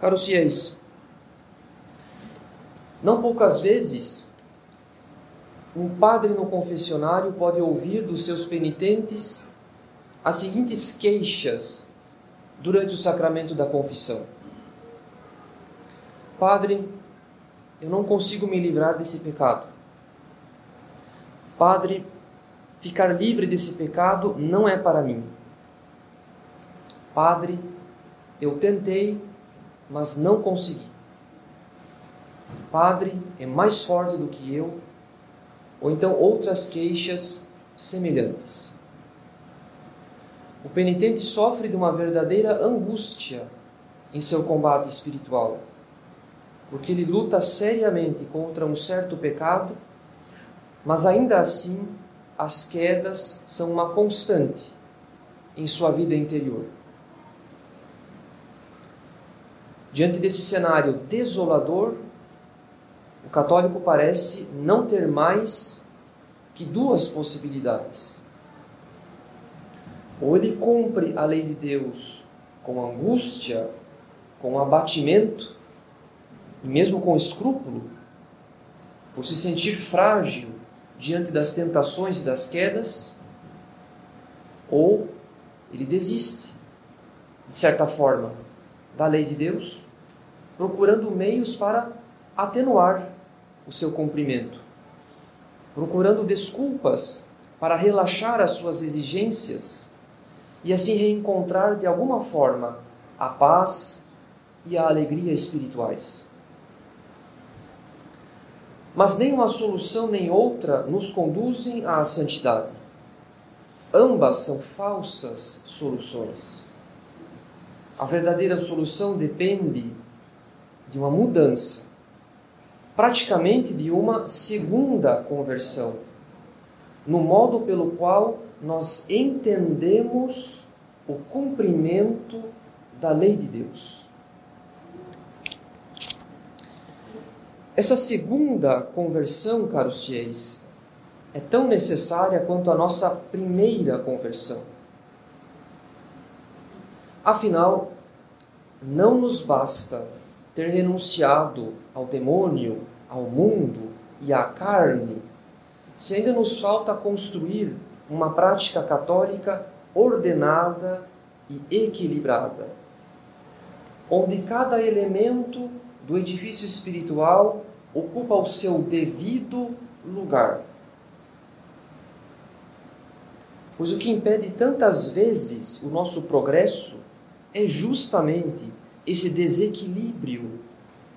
Caros fiéis, não poucas vezes um padre no confessionário pode ouvir dos seus penitentes as seguintes queixas durante o sacramento da confissão: Padre, eu não consigo me livrar desse pecado. Padre, ficar livre desse pecado não é para mim. Padre, eu tentei, mas não consegui. Padre é mais forte do que eu, ou então outras queixas semelhantes. O penitente sofre de uma verdadeira angústia em seu combate espiritual, porque ele luta seriamente contra um certo pecado, mas ainda assim as quedas são uma constante em sua vida interior. Diante desse cenário desolador, o católico parece não ter mais que duas possibilidades. Ou ele cumpre a lei de Deus com angústia, com abatimento, e mesmo com escrúpulo, por se sentir frágil diante das tentações e das quedas, ou ele desiste, de certa forma, da lei de Deus, procurando meios para atenuar o seu cumprimento, procurando desculpas para relaxar as suas exigências e assim reencontrar de alguma forma a paz e a alegria espirituais. Mas nem uma solução nem outra nos conduzem à santidade. Ambas são falsas soluções. A verdadeira solução depende de uma mudança, praticamente de uma segunda conversão, no modo pelo qual nós entendemos o cumprimento da lei de Deus. Essa segunda conversão, caros fiéis, é tão necessária quanto a nossa primeira conversão. Afinal, não nos basta ter renunciado ao demônio, ao mundo e à carne, se ainda nos falta construir uma prática católica ordenada e equilibrada, onde cada elemento do edifício espiritual ocupa o seu devido lugar. Pois o que impede tantas vezes o nosso progresso é justamente esse desequilíbrio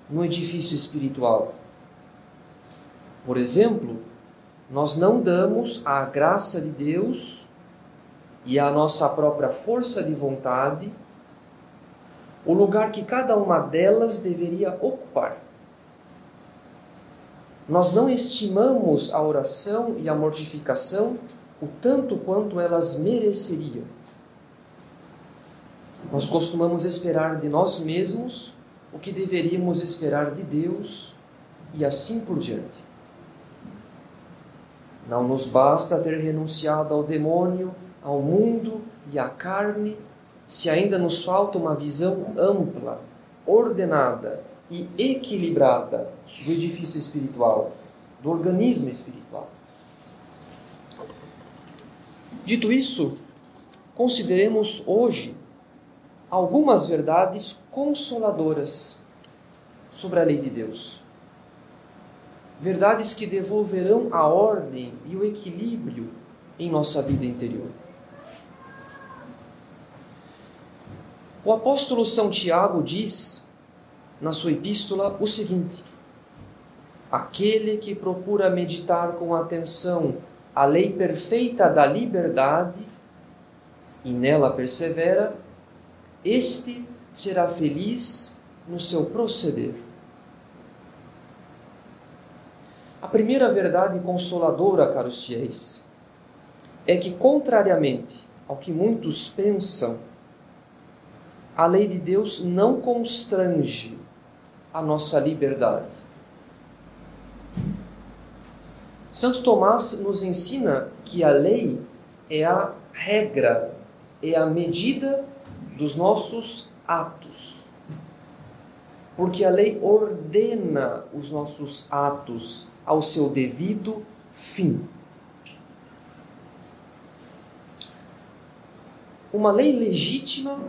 no edifício espiritual. Por exemplo, nós não damos à graça de Deus e à nossa própria força de vontade o lugar que cada uma delas deveria ocupar. Nós não estimamos a oração e a mortificação o tanto quanto elas mereceriam. Nós costumamos esperar de nós mesmos o que deveríamos esperar de Deus e assim por diante. Não nos basta ter renunciado ao demônio, ao mundo e à carne, se ainda nos falta uma visão ampla, ordenada e equilibrada do edifício espiritual, do organismo espiritual. Dito isso, consideremos hoje algumas verdades consoladoras sobre a lei de Deus. Verdades que devolverão a ordem e o equilíbrio em nossa vida interior. O apóstolo São Tiago diz na sua epístola o seguinte: Aquele que procura meditar com atenção a lei perfeita da liberdade e nela persevera, este será feliz no seu proceder. A primeira verdade consoladora, caros fiéis, é que, contrariamente ao que muitos pensam, a lei de Deus não constrange a nossa liberdade. Santo Tomás nos ensina que a lei é a regra, é a medida dos nossos atos. Porque a lei ordena os nossos atos ao seu devido fim. Uma lei legítima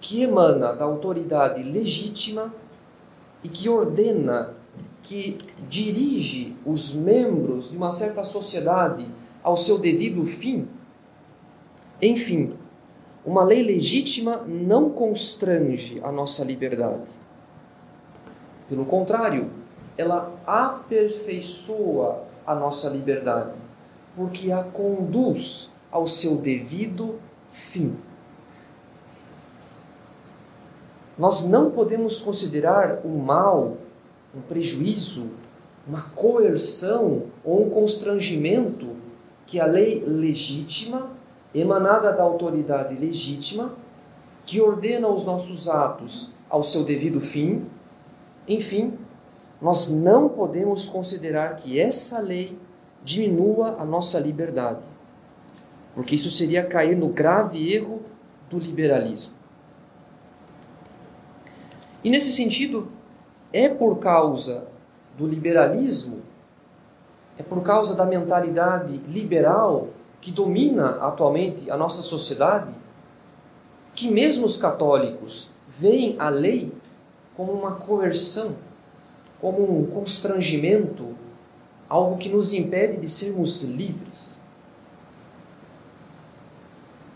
que emana da autoridade legítima e que ordena, que dirige os membros de uma certa sociedade ao seu devido fim. Enfim, uma lei legítima não constrange a nossa liberdade. Pelo contrário, ela aperfeiçoa a nossa liberdade, porque a conduz ao seu devido fim. Nós não podemos considerar o mal, um prejuízo, uma coerção ou um constrangimento que a lei legítima, emanada da autoridade legítima, que ordena os nossos atos ao seu devido fim, enfim, nós não podemos considerar que essa lei diminua a nossa liberdade, porque isso seria cair no grave erro do liberalismo. E nesse sentido, é por causa do liberalismo, é por causa da mentalidade liberal que domina atualmente a nossa sociedade, que mesmo os católicos veem a lei como uma coerção, como um constrangimento, algo que nos impede de sermos livres.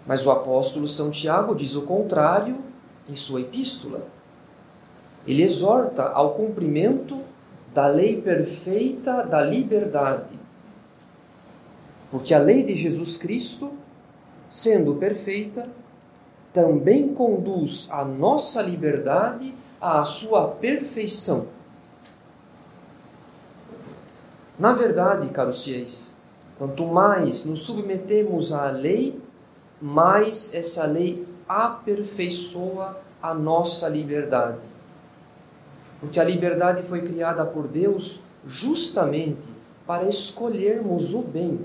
Mas o apóstolo São Tiago diz o contrário em sua epístola. Ele exorta ao cumprimento da lei perfeita da liberdade. Porque a lei de Jesus Cristo, sendo perfeita, também conduz a nossa liberdade à sua perfeição. Na verdade, caros fiéis, quanto mais nos submetemos à lei, mais essa lei aperfeiçoa a nossa liberdade. Porque a liberdade foi criada por Deus justamente para escolhermos o bem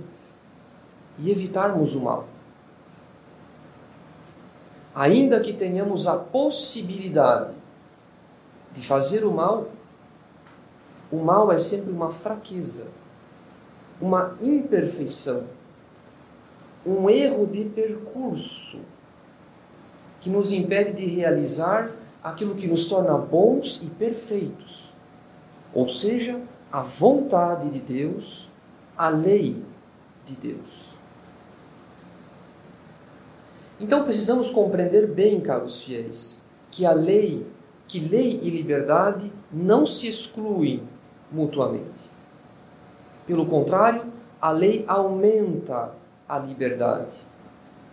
e evitarmos o mal. Ainda que tenhamos a possibilidade de fazer o mal, o mal é sempre uma fraqueza, uma imperfeição, um erro de percurso que nos impede de realizar aquilo que nos torna bons e perfeitos, ou seja, a vontade de Deus, a lei de Deus. Então precisamos compreender bem, caros fiéis, que a lei, que lei e liberdade não se excluem mutuamente. Pelo contrário, a lei aumenta a liberdade,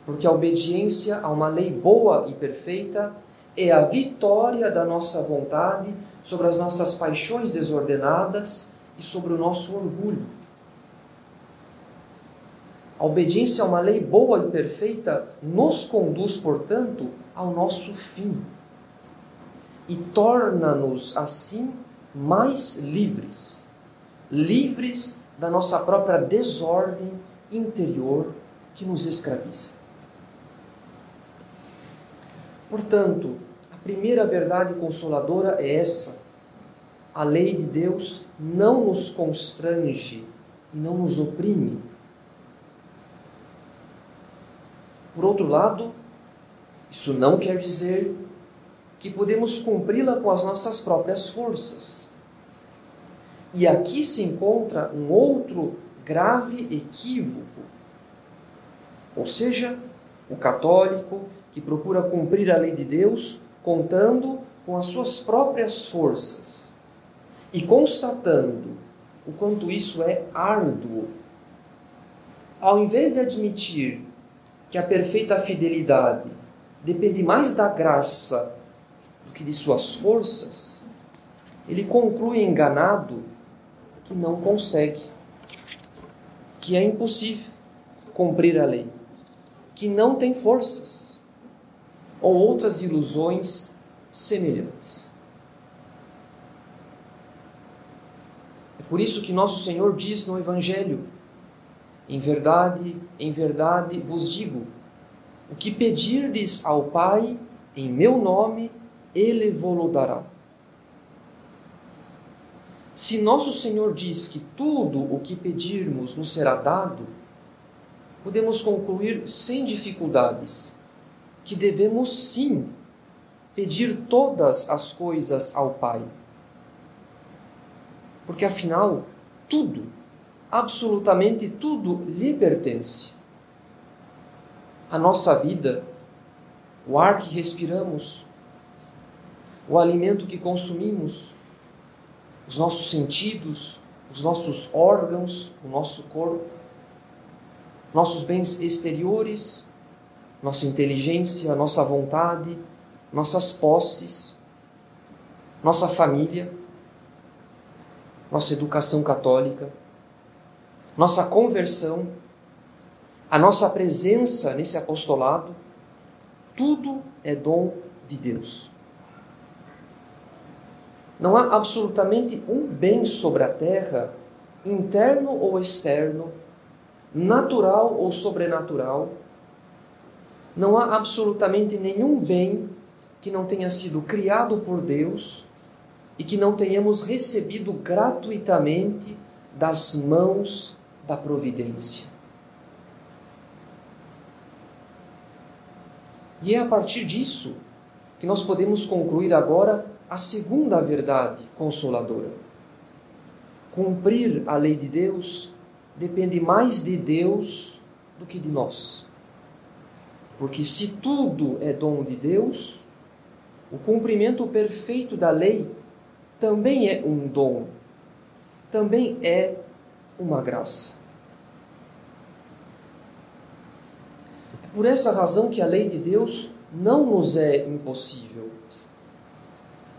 porque a obediência a uma lei boa e perfeita é a vitória da nossa vontade sobre as nossas paixões desordenadas e sobre o nosso orgulho. A obediência a uma lei boa e perfeita nos conduz, portanto, ao nosso fim e torna-nos assim mais livres livres da nossa própria desordem interior que nos escraviza. Portanto, a primeira verdade consoladora é essa. A lei de Deus não nos constrange e não nos oprime. Por outro lado, isso não quer dizer que podemos cumpri-la com as nossas próprias forças. E aqui se encontra um outro grave equívoco. Ou seja, o católico que procura cumprir a lei de Deus contando com as suas próprias forças e constatando o quanto isso é árduo. Ao invés de admitir que a perfeita fidelidade depende mais da graça do que de suas forças, ele conclui enganado que não consegue, que é impossível cumprir a lei, que não tem forças, ou outras ilusões semelhantes. É por isso que nosso Senhor diz no Evangelho: Em verdade, em verdade vos digo, o que pedirdes ao Pai em meu nome, Ele vos dará. Se nosso Senhor diz que tudo o que pedirmos nos será dado, podemos concluir sem dificuldades que devemos sim pedir todas as coisas ao Pai. Porque afinal, tudo, absolutamente tudo, lhe pertence. A nossa vida, o ar que respiramos, o alimento que consumimos, os nossos sentidos, os nossos órgãos, o nosso corpo, nossos bens exteriores, nossa inteligência, nossa vontade, nossas posses, nossa família, nossa educação católica, nossa conversão, a nossa presença nesse apostolado, tudo é dom de Deus. Não há absolutamente um bem sobre a terra, interno ou externo, natural ou sobrenatural. Não há absolutamente nenhum bem que não tenha sido criado por Deus e que não tenhamos recebido gratuitamente das mãos da providência. E é a partir disso que nós podemos concluir agora a segunda verdade consoladora. Cumprir a lei de Deus depende mais de Deus do que de nós. Porque se tudo é dom de Deus, o cumprimento perfeito da lei também é um dom, também é uma graça. É por essa razão que a lei de Deus não nos é impossível.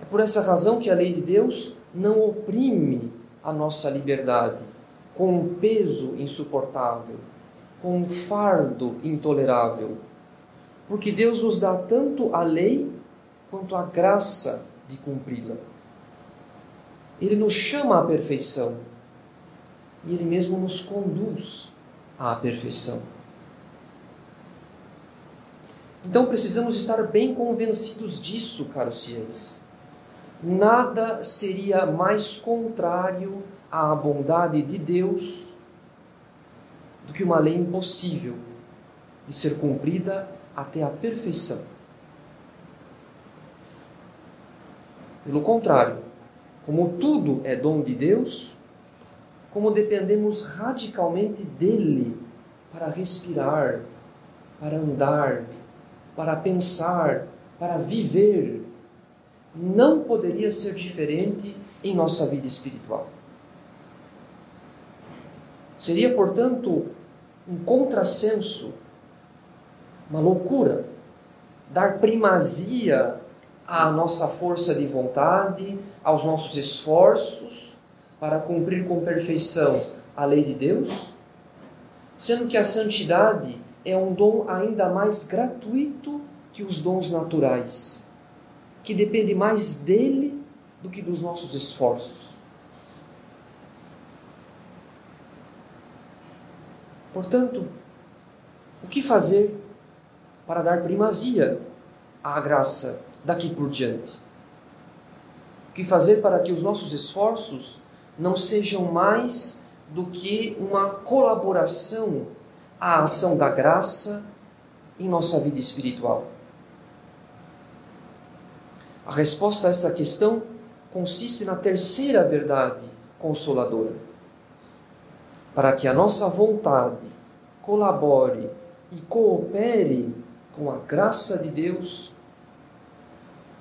É por essa razão que a lei de Deus não oprime a nossa liberdade com um peso insuportável, com um fardo intolerável. Porque Deus nos dá tanto a lei quanto a graça de cumpri-la. Ele nos chama à perfeição e Ele mesmo nos conduz à perfeição. Então precisamos estar bem convencidos disso, caros fiéis. Nada seria mais contrário à bondade de Deus do que uma lei impossível de ser cumprida até a perfeição. Pelo contrário, como tudo é dom de Deus, como dependemos radicalmente dele para respirar, para andar, para pensar, para viver, não poderia ser diferente em nossa vida espiritual. Seria, portanto, um contrassenso, uma loucura, dar primazia à nossa força de vontade, aos nossos esforços para cumprir com perfeição a lei de Deus, sendo que a santidade é um dom ainda mais gratuito que os dons naturais, que depende mais dele do que dos nossos esforços. Portanto, o que fazer para dar primazia à graça daqui por diante? O que fazer para que os nossos esforços não sejam mais do que uma colaboração à ação da graça em nossa vida espiritual? A resposta a esta questão consiste na terceira verdade consoladora. Para que a nossa vontade colabore e coopere com a graça de Deus,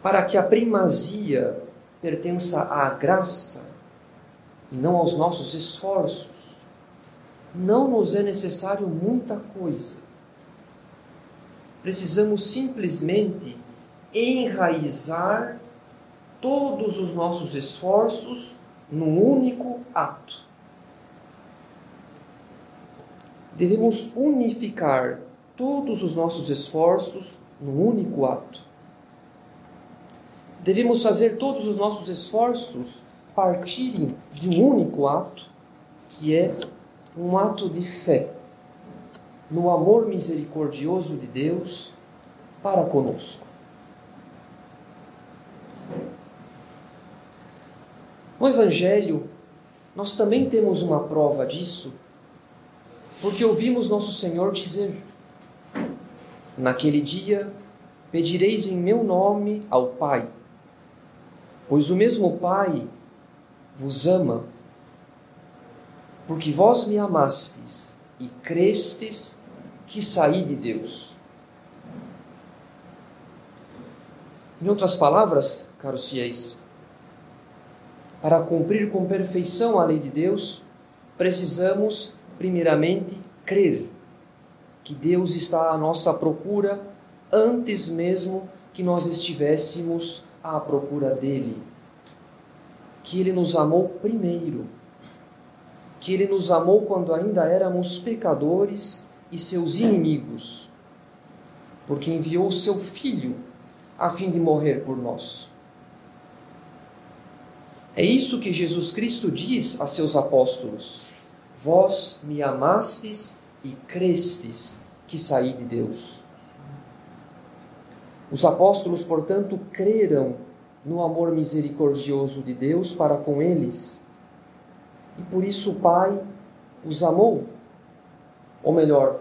para que a primazia pertença à graça e não aos nossos esforços, não nos é necessário muita coisa. Precisamos simplesmente enraizar todos os nossos esforços num único ato. Devemos unificar todos os nossos esforços num único ato. Devemos fazer todos os nossos esforços partirem de um único ato, que é um ato de fé no amor misericordioso de Deus para conosco. No Evangelho, nós também temos uma prova disso, porque ouvimos Nosso Senhor dizer: Naquele dia pedireis em meu nome ao Pai, pois o mesmo Pai vos ama, porque vós me amastes e crestes que saí de Deus. Em outras palavras, caros fiéis, para cumprir com perfeição a lei de Deus, precisamos, primeiramente, crer que Deus está à nossa procura antes mesmo que nós estivéssemos à procura dele. Que ele nos amou primeiro. Que ele nos amou quando ainda éramos pecadores e seus inimigos. Porque enviou o seu filho a fim de morrer por nós. É isso que Jesus Cristo diz a seus apóstolos: Vós me amastes e crestes que saí de Deus. Os apóstolos, portanto, creram no amor misericordioso de Deus para com eles. E por isso o Pai os amou. Ou melhor,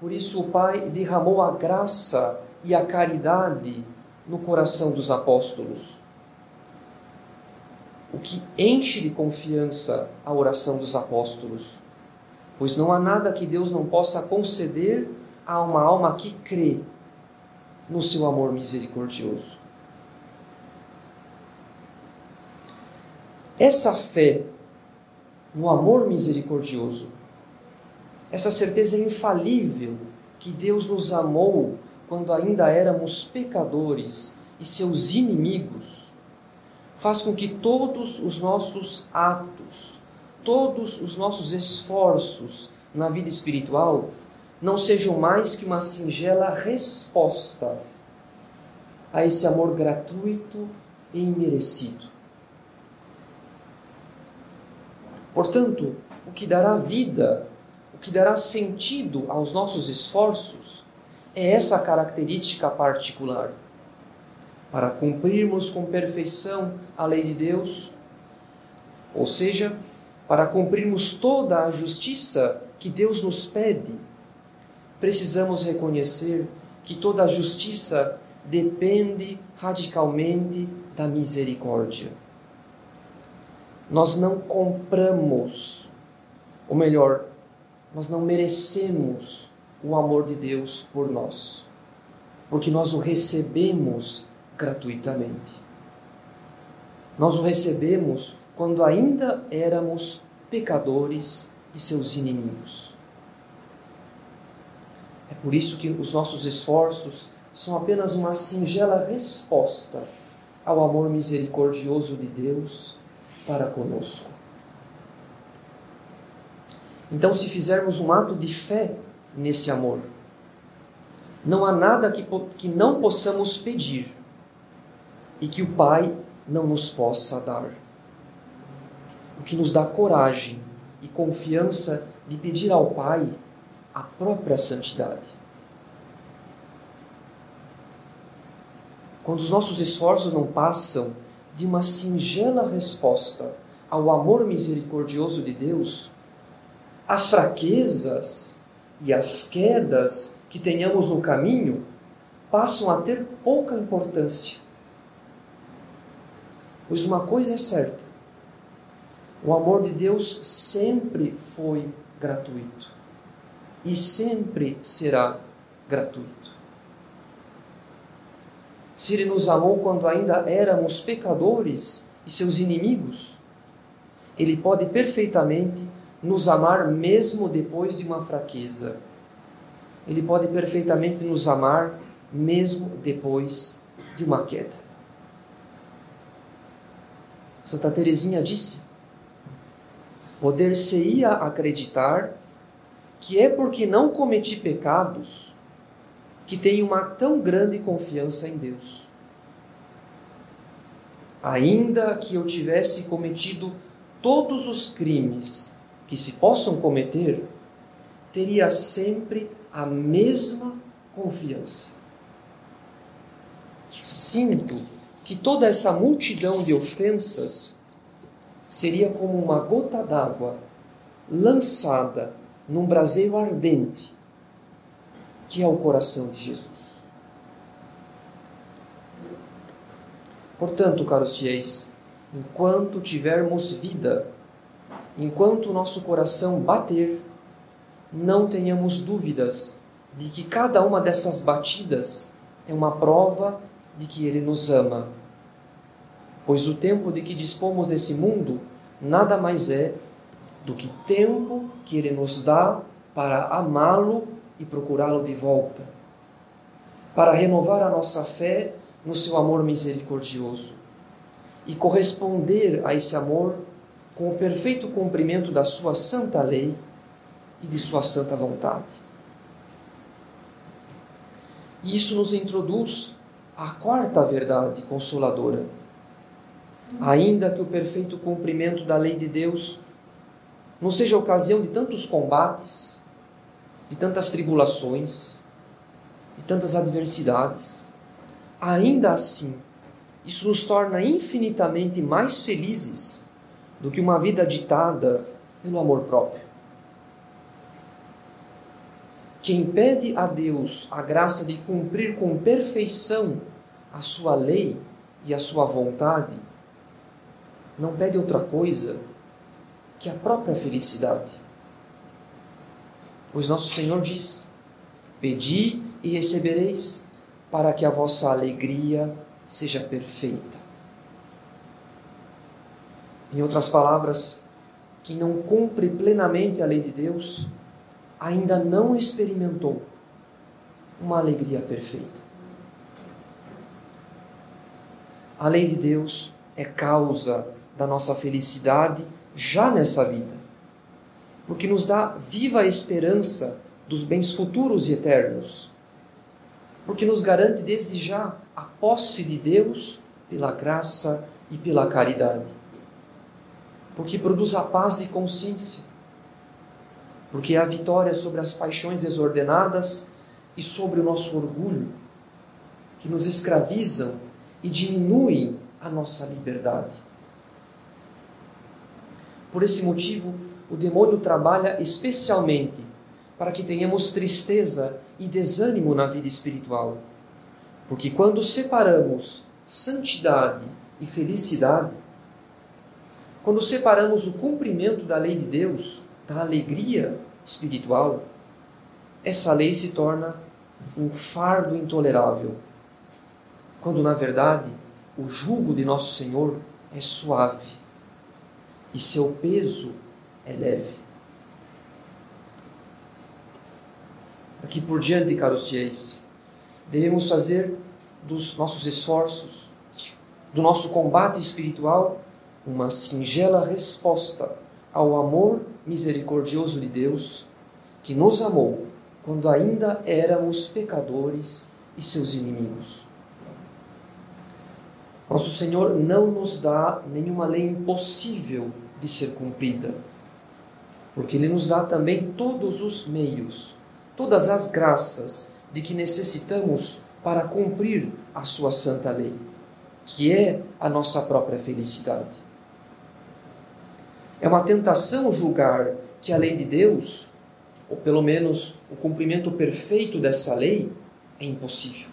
por isso o Pai derramou a graça e a caridade no coração dos apóstolos o que enche de confiança a oração dos apóstolos. Pois não há nada que Deus não possa conceder a uma alma que crê no seu amor misericordioso. Essa fé no amor misericordioso, essa certeza infalível que Deus nos amou quando ainda éramos pecadores e seus inimigos, faz com que todos os nossos atos, todos os nossos esforços na vida espiritual não sejam mais que uma singela resposta a esse amor gratuito e imerecido. Portanto, o que dará vida, o que dará sentido aos nossos esforços é essa característica particular para cumprirmos com perfeição a lei de Deus, ou seja, para cumprirmos toda a justiça que Deus nos pede, precisamos reconhecer que toda a justiça depende radicalmente da misericórdia. Nós não compramos, ou melhor, nós não merecemos o amor de Deus por nós, porque nós o recebemos gratuitamente. Nós o recebemos quando ainda éramos pecadores e seus inimigos. É por isso que os nossos esforços são apenas uma singela resposta ao amor misericordioso de Deus para conosco. Então, se fizermos um ato de fé nesse amor, não há nada que, que não possamos pedir e que o Pai não nos possa dar. O que nos dá coragem e confiança de pedir ao Pai a própria santidade. Quando os nossos esforços não passam de uma singela resposta ao amor misericordioso de Deus, as fraquezas e as quedas que tenhamos no caminho passam a ter pouca importância Pois uma coisa é certa: o amor de Deus sempre foi gratuito e sempre será gratuito. Se Ele nos amou quando ainda éramos pecadores e seus inimigos, Ele pode perfeitamente nos amar mesmo depois de uma fraqueza. Ele pode perfeitamente nos amar mesmo depois de uma queda. Santa Teresinha disse: Poder-se-ia acreditar que é porque não cometi pecados que tenho uma tão grande confiança em Deus. Ainda que eu tivesse cometido todos os crimes que se possam cometer, teria sempre a mesma confiança. Sinto que toda essa multidão de ofensas seria como uma gota d'água lançada num braseiro ardente, que é o coração de Jesus. Portanto, caros fiéis, enquanto tivermos vida, enquanto nosso coração bater, não tenhamos dúvidas de que cada uma dessas batidas é uma prova de que Ele nos ama. Pois o tempo de que dispomos nesse mundo nada mais é do que tempo que Ele nos dá para amá-lo e procurá-lo de volta, para renovar a nossa fé no seu amor misericordioso e corresponder a esse amor com o perfeito cumprimento da sua santa lei e de sua santa vontade. E isso nos introduz à quarta verdade consoladora. Ainda que o perfeito cumprimento da lei de Deus não seja ocasião de tantos combates, de tantas tribulações, de tantas adversidades, ainda assim, isso nos torna infinitamente mais felizes do que uma vida ditada pelo amor próprio. Quem pede a Deus a graça de cumprir com perfeição a sua lei e a sua vontade, não pede outra coisa que a própria felicidade. Pois nosso Senhor diz: Pedi e recebereis, para que a vossa alegria seja perfeita. Em outras palavras, quem não cumpre plenamente a lei de Deus ainda não experimentou uma alegria perfeita. A lei de Deus é causa da nossa felicidade já nessa vida, porque nos dá viva esperança dos bens futuros e eternos, porque nos garante desde já a posse de Deus pela graça e pela caridade, porque produz a paz de consciência, porque é a vitória sobre as paixões desordenadas e sobre o nosso orgulho, que nos escravizam e diminuem a nossa liberdade. Por esse motivo, o demônio trabalha especialmente para que tenhamos tristeza e desânimo na vida espiritual. Porque quando separamos santidade e felicidade, quando separamos o cumprimento da lei de Deus da alegria espiritual, essa lei se torna um fardo intolerável, quando na verdade o jugo de nosso Senhor é suave e seu peso é leve. Daqui por diante, caros fiéis, devemos fazer dos nossos esforços, do nosso combate espiritual, uma singela resposta ao amor misericordioso de Deus, que nos amou quando ainda éramos pecadores e seus inimigos. Nosso Senhor não nos dá nenhuma lei impossível de ser cumprida, porque Ele nos dá também todos os meios, todas as graças de que necessitamos para cumprir a Sua santa lei, que é a nossa própria felicidade. É uma tentação julgar que a lei de Deus, ou pelo menos o cumprimento perfeito dessa lei, é impossível.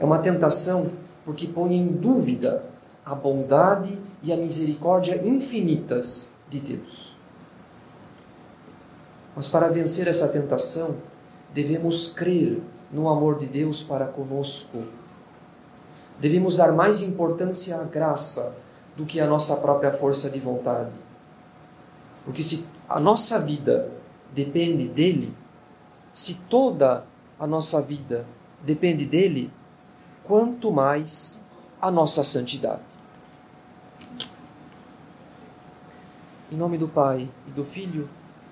É uma tentação porque põe em dúvida a bondade e a misericórdia infinitas de Deus. Mas para vencer essa tentação, devemos crer no amor de Deus para conosco. Devemos dar mais importância à graça do que a nossa própria força de vontade. Porque se a nossa vida depende dele, se toda a nossa vida depende dele, quanto mais a nossa santidade. Em nome do Pai, e do Filho,